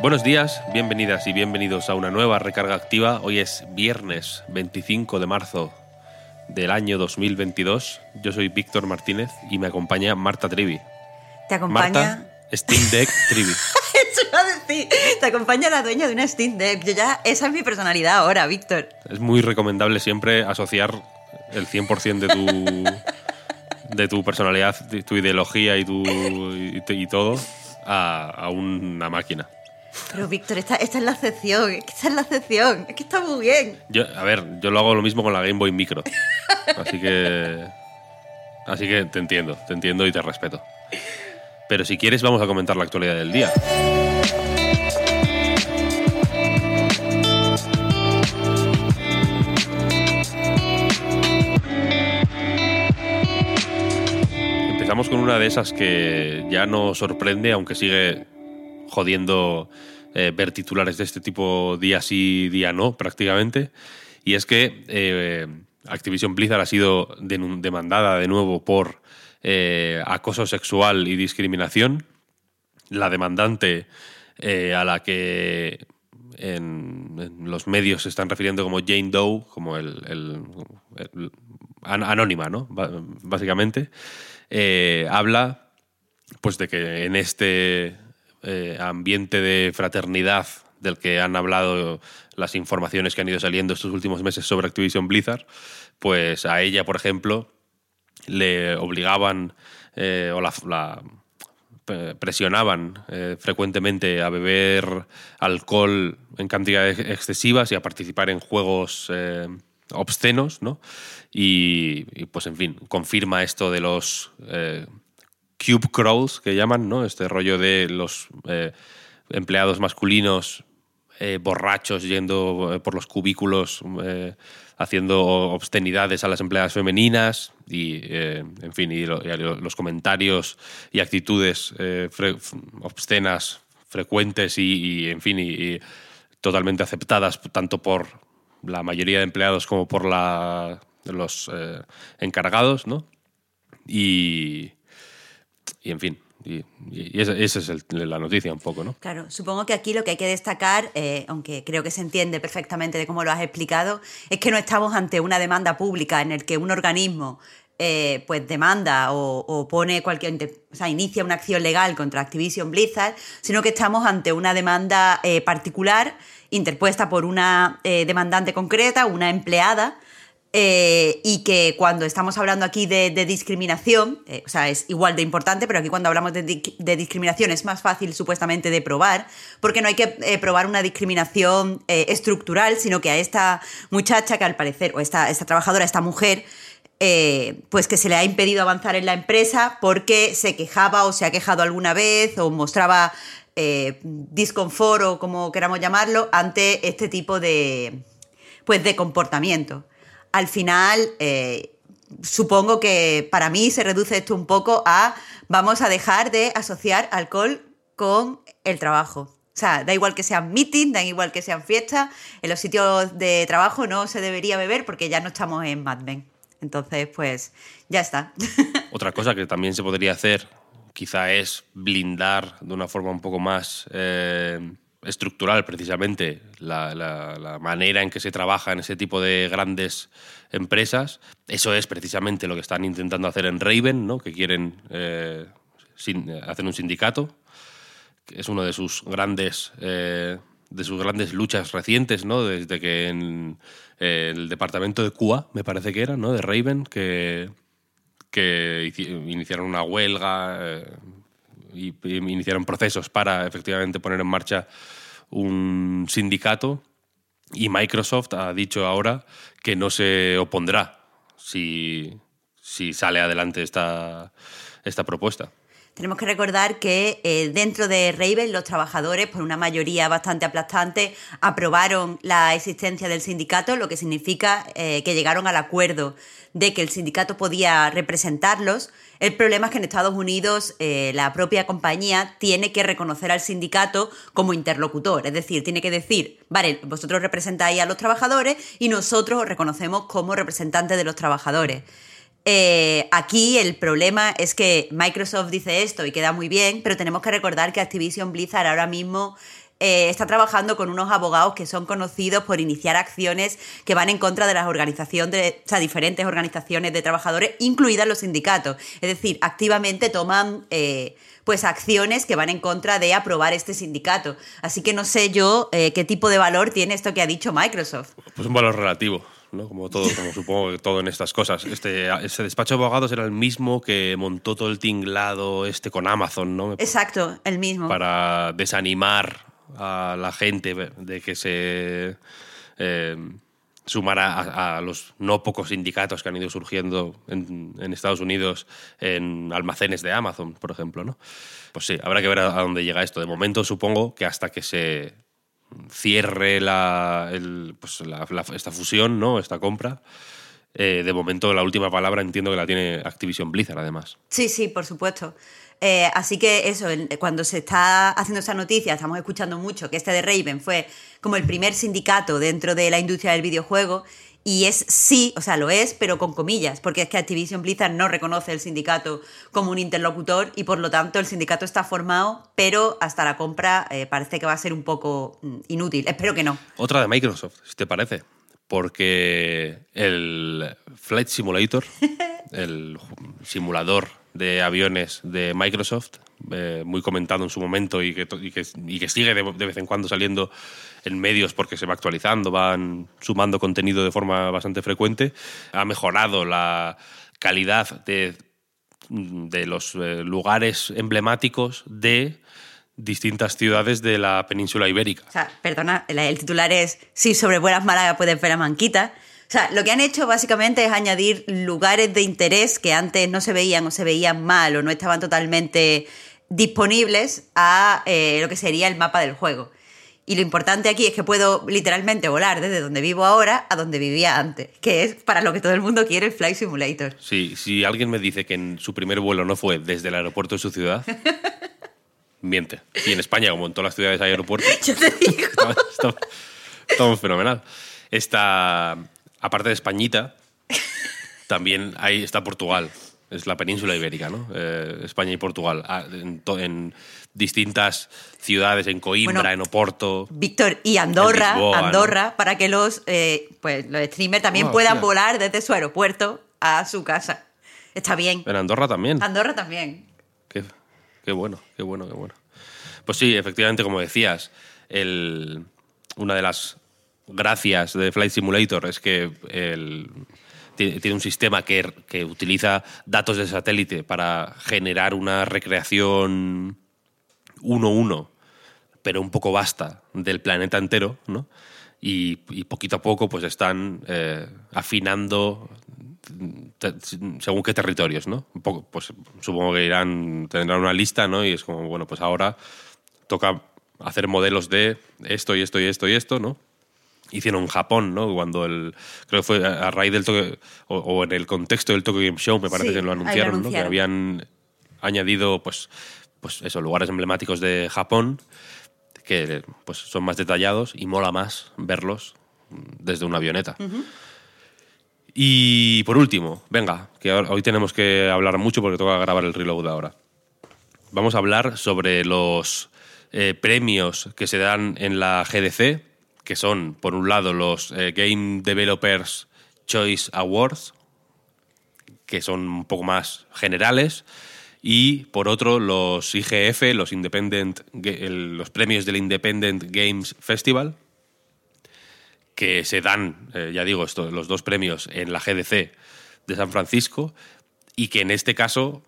Buenos días, bienvenidas y bienvenidos a una nueva recarga activa. Hoy es viernes 25 de marzo del año 2022. Yo soy Víctor Martínez y me acompaña Marta Trivi. Te acompaña. Marta, Steam Deck Trivi. Eso iba a decir. Te acompaña la dueña de una Steam Deck. Yo ya, esa es mi personalidad ahora, Víctor. Es muy recomendable siempre asociar el 100% de tu, de tu personalidad, tu ideología y, tu, y, y todo a, a una máquina. Pero, Víctor, esta, esta es la excepción. Esta es la excepción. Es que está muy bien. Yo, a ver, yo lo hago lo mismo con la Game Boy Micro. Así que. Así que te entiendo, te entiendo y te respeto. Pero si quieres, vamos a comentar la actualidad del día. Empezamos con una de esas que ya no sorprende, aunque sigue jodiendo eh, ver titulares de este tipo día sí, día no, prácticamente. Y es que eh, Activision Blizzard ha sido demandada de nuevo por eh, acoso sexual y discriminación. La demandante a la que en, los medios se están refiriendo como Jane Doe, como el, el, el anónima, ¿no? Básicamente, habla pues de que en este eh, ambiente de fraternidad del que han hablado las informaciones que han ido saliendo estos últimos meses sobre Activision Blizzard, pues a ella, por ejemplo, le obligaban eh, o la, la presionaban eh, frecuentemente a beber alcohol en cantidades excesivas y a participar en juegos obscenos, ¿no? Y, pues en fin, confirma esto de los cube crawls que llaman, ¿no? Este rollo de los eh, empleados masculinos eh, borrachos yendo por los cubículos haciendo obscenidades a las empleadas femeninas y, eh, en fin, y, lo, y, los comentarios y actitudes eh, obscenas frecuentes y, en fin, y, totalmente aceptadas tanto por la mayoría de empleados como por la, los eh, encargados, ¿no? Y, y en fin, y, y esa, es la noticia un poco, ¿no? Claro, supongo que aquí lo que hay que destacar, eh, aunque creo que se entiende perfectamente de cómo lo has explicado, es que no estamos ante una demanda pública en el que un organismo eh, pues demanda o, pone cualquier, o sea, inicia una acción legal contra Activision Blizzard, sino que estamos ante una demanda eh, particular interpuesta por una demandante concreta, una empleada, eh, y que cuando estamos hablando aquí de, discriminación, eh, o sea, es igual de importante, pero aquí cuando hablamos de, di de, discriminación es más fácil supuestamente de probar, porque no hay que eh, probar una discriminación estructural, sino que a esta muchacha que al parecer, o esta, esta trabajadora, esta mujer, pues que se le ha impedido avanzar en la empresa porque se quejaba o se ha quejado alguna vez o mostraba disconfort o como queramos llamarlo ante este tipo de, pues de comportamiento al final eh, supongo que para mí se reduce esto un poco a vamos a dejar de asociar alcohol con el trabajo. O sea, da igual que sean meetings, da igual que sean fiestas, en los sitios de trabajo no se debería beber porque ya no estamos en Mad Men. Entonces, pues ya está. Otra cosa que también se podría hacer quizá es blindar de una forma un poco más... Eh estructural precisamente la, manera en que se trabaja en ese tipo de grandes empresas. Eso es precisamente lo que están intentando hacer en Raven, ¿no? que quieren eh, un sindicato, es uno de sus grandes, eh, de sus grandes luchas recientes, ¿no? desde que en eh, el departamento de QA, me parece que era, ¿no? de Raven, que, que iniciaron una huelga y, iniciaron procesos para efectivamente poner en marcha un sindicato y Microsoft ha dicho ahora que no se opondrá. Si, si sale adelante esta, esta propuesta. Tenemos que recordar que eh, dentro de Raven los trabajadores, por una mayoría bastante aplastante, aprobaron la existencia del sindicato, lo que significa eh, que llegaron al acuerdo de que el sindicato podía representarlos. El problema es que en Estados Unidos eh, la propia compañía tiene que reconocer al sindicato como interlocutor, es decir, tiene que decir, vale, vosotros representáis a los trabajadores y nosotros os reconocemos como representantes de los trabajadores. Eh, aquí el problema es que Microsoft dice esto y queda muy bien, pero tenemos que recordar que Activision Blizzard ahora mismo eh, está trabajando con unos abogados que son conocidos por iniciar acciones que van en contra de las organizaciones, de, o sea, diferentes organizaciones de trabajadores, incluidas los sindicatos. Es decir, activamente toman eh, pues acciones que van en contra de aprobar este sindicato. Así que no sé yo qué tipo de valor tiene esto que ha dicho Microsoft. Pues un valor relativo. ¿No? Como todo, como supongo que todo en estas cosas. Este, este despacho de abogados era el mismo que montó todo el tinglado este con Amazon, ¿no? Exacto, el mismo. Para desanimar a la gente de que se eh, sumara a, los no pocos sindicatos que han ido surgiendo en, en, Estados Unidos en almacenes de Amazon, por ejemplo, ¿no? Pues sí, habrá que ver a dónde llega esto. De momento supongo que hasta que se cierre la, pues esta fusión, ¿no? esta compra. Eh, de momento, la última palabra entiendo que la tiene Activision Blizzard, además. Sí, sí, por supuesto. Eh, así que eso, cuando se está haciendo esa noticia, estamos escuchando mucho que este de Raven fue como el primer sindicato dentro de la industria del videojuego y es sí, o sea, lo es, pero con comillas, porque es que Activision Blizzard no reconoce el sindicato como un interlocutor y por lo tanto el sindicato está formado, pero hasta la compra eh, parece que va a ser un poco mm, inútil. Espero que no. Otra de Microsoft, si te parece. Porque el Flight Simulator, el simulador de aviones de Microsoft, eh, muy comentado en su momento y que, y que, sigue de, vez en cuando saliendo en medios porque se va actualizando, van sumando contenido de forma bastante frecuente, ha mejorado la calidad de, de los eh, lugares emblemáticos de distintas ciudades de la península ibérica. O sea, perdona, el titular es Si sobre buenas Málaga puedes ver a Manquita. O sea, lo que han hecho básicamente es añadir lugares de interés que antes no se veían o se veían mal o no estaban totalmente disponibles a eh, lo que sería el mapa del juego. Y lo importante aquí es que puedo literalmente volar desde donde vivo ahora a donde vivía antes, que es para lo que todo el mundo quiere el Flight Simulator. Sí, si alguien me dice que en su primer vuelo no fue desde el aeropuerto de su ciudad, miente. Y en España, como en todas las ciudades hay aeropuertos. Yo te digo. Estamos, fenomenal. Esta, aparte de Españita, también ahí está Portugal es la península ibérica, ¿no? Eh, España y Portugal, ah, en, distintas ciudades, en Coimbra, en Oporto. Víctor, y Andorra, Andorra, para que los, eh, pues, los streamers también ah, puedan volar desde su aeropuerto a su casa. Está bien. En Andorra también. Andorra también. Qué, qué bueno, qué bueno, qué bueno. Pues sí, efectivamente, como decías, el, una de las gracias de Flight Simulator es que el tiene un sistema que, que, utiliza datos de satélite para generar una recreación 1-1, pero un poco vasta del planeta entero, ¿no? Y, poquito a poco pues están eh, afinando según qué territorios, ¿no? Poco, pues supongo que irán, tendrán una lista, ¿no? Y es como, bueno, pues ahora toca hacer modelos de esto y esto y esto y esto, ¿no? Hicieron en Japón, ¿no? Cuando el. Creo que fue a raíz del toque. O, en el contexto del Tokyo Game Show, me parece que lo anunciaron, ¿no? Que habían añadido, pues, pues eso, lugares emblemáticos de Japón que pues, son más detallados y mola más verlos desde una avioneta. Y por último, venga, que hoy tenemos que hablar mucho porque toca grabar el reload ahora. Vamos a hablar sobre los eh, premios que se dan en la GDC, que son, por un lado, los eh, Game Developers Choice Awards, que son un poco más generales, y por otro, los IGF, los, Independent, los premios del Independent Games Festival, que se dan, eh, ya digo, esto, los dos premios en la GDC de San Francisco, y que en este caso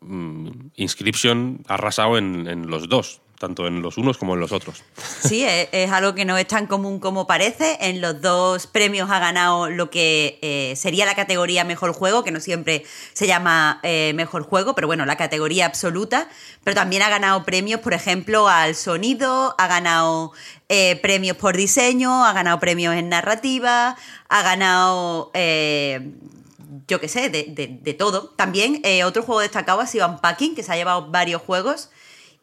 mm, Inscription ha arrasado en, en los dos tanto en los unos como en los otros. Sí, es, algo que no es tan común como parece. En los dos premios ha ganado lo que eh, sería la categoría mejor juego, que no siempre se llama eh, mejor juego, pero bueno, la categoría absoluta. Pero también ha ganado premios, por ejemplo, al sonido, ha ganado eh, premios por diseño, ha ganado premios en narrativa, ha ganado yo qué sé, de, todo. También otro juego destacado ha sido Unpacking, que se ha llevado varios juegos.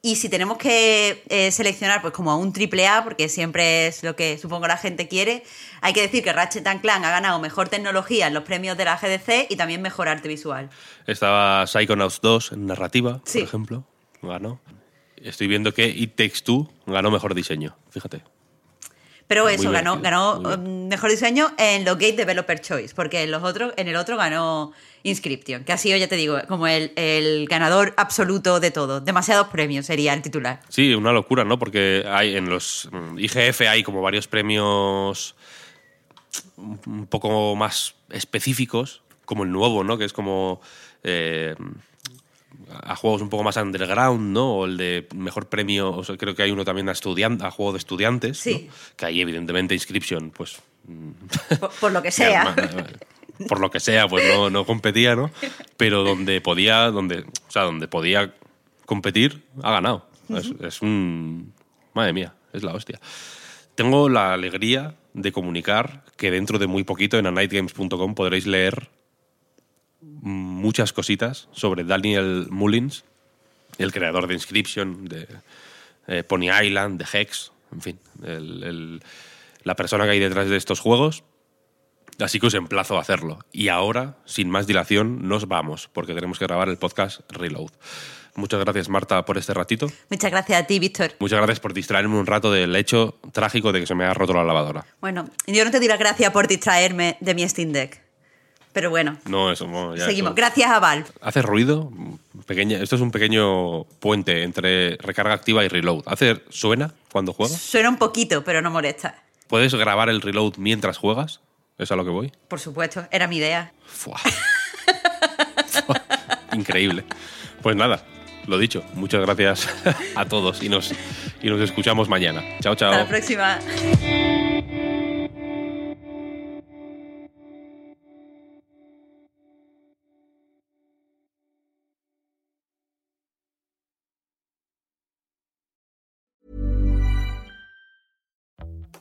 Y si tenemos que eh, seleccionar pues como a un triple A, porque siempre es lo que supongo la gente quiere, hay que decir que Ratchet Clank ha ganado mejor tecnología en los premios de la GDC y también mejor arte visual. Estaba Psychonauts 2 en narrativa, por ejemplo, ganó. Estoy viendo que It Takes Two ganó mejor diseño, fíjate. Pero eso, ganó, ganó um, mejor diseño en los Gate Developer Choice, porque en, los otros, en el otro ganó Inscription, que ha sido, ya te digo, como el, ganador absoluto de todo. Demasiados premios sería el titular. Sí, una locura, ¿no? Porque hay en los mm, IGF hay como varios premios un poco más específicos, como el nuevo, ¿no? Que es como eh, a juegos un poco más underground, ¿no? O el de mejor premio, o sea, creo que hay uno también a, a juego de estudiantes, sí. que ahí evidentemente Inscription, pues... Por, lo que sea. por lo que sea, pues no, no, competía, ¿no? Pero donde podía, donde, o sea, donde podía competir, ha ganado. es, es un... Madre mía, es la hostia. Tengo la alegría de comunicar que dentro de muy poquito en anightgames.com podréis leer muchas cositas sobre Daniel Mullins, el creador de Inscription, de eh, Pony Island, de Hex, en fin, la persona que hay detrás de estos juegos. Así que os emplazo a hacerlo. Y ahora, sin más dilación, nos vamos, porque tenemos que grabar el podcast Reload. Muchas gracias, Marta, por este ratito. Muchas gracias a ti, Víctor. Muchas gracias por distraerme un rato del hecho trágico de que se me ha roto la lavadora. Bueno, yo no te diré gracias por distraerme de mi Steam Deck. Pero bueno. No, eso Seguimos. Gracias a Valve. ¿Hace ruido? Pequeña, esto es un pequeño puente entre recarga activa y reload. ¿Hace, ¿Suena cuando juegas? Suena un poquito, pero no molesta. ¿Puedes grabar el reload mientras juegas? ¿Es a lo que voy? Por supuesto, era mi idea. Increíble. Pues nada, lo dicho, muchas gracias a todos y nos, y nos escuchamos mañana. Chao, chao. Hasta la próxima.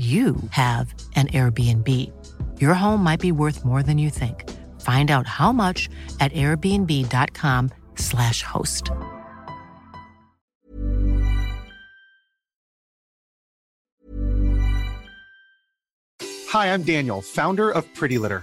you have an Airbnb. Your home might be worth more than you think. Find out how much at airbnb.com/slash host. Hi, I'm Daniel, founder of Pretty Litter.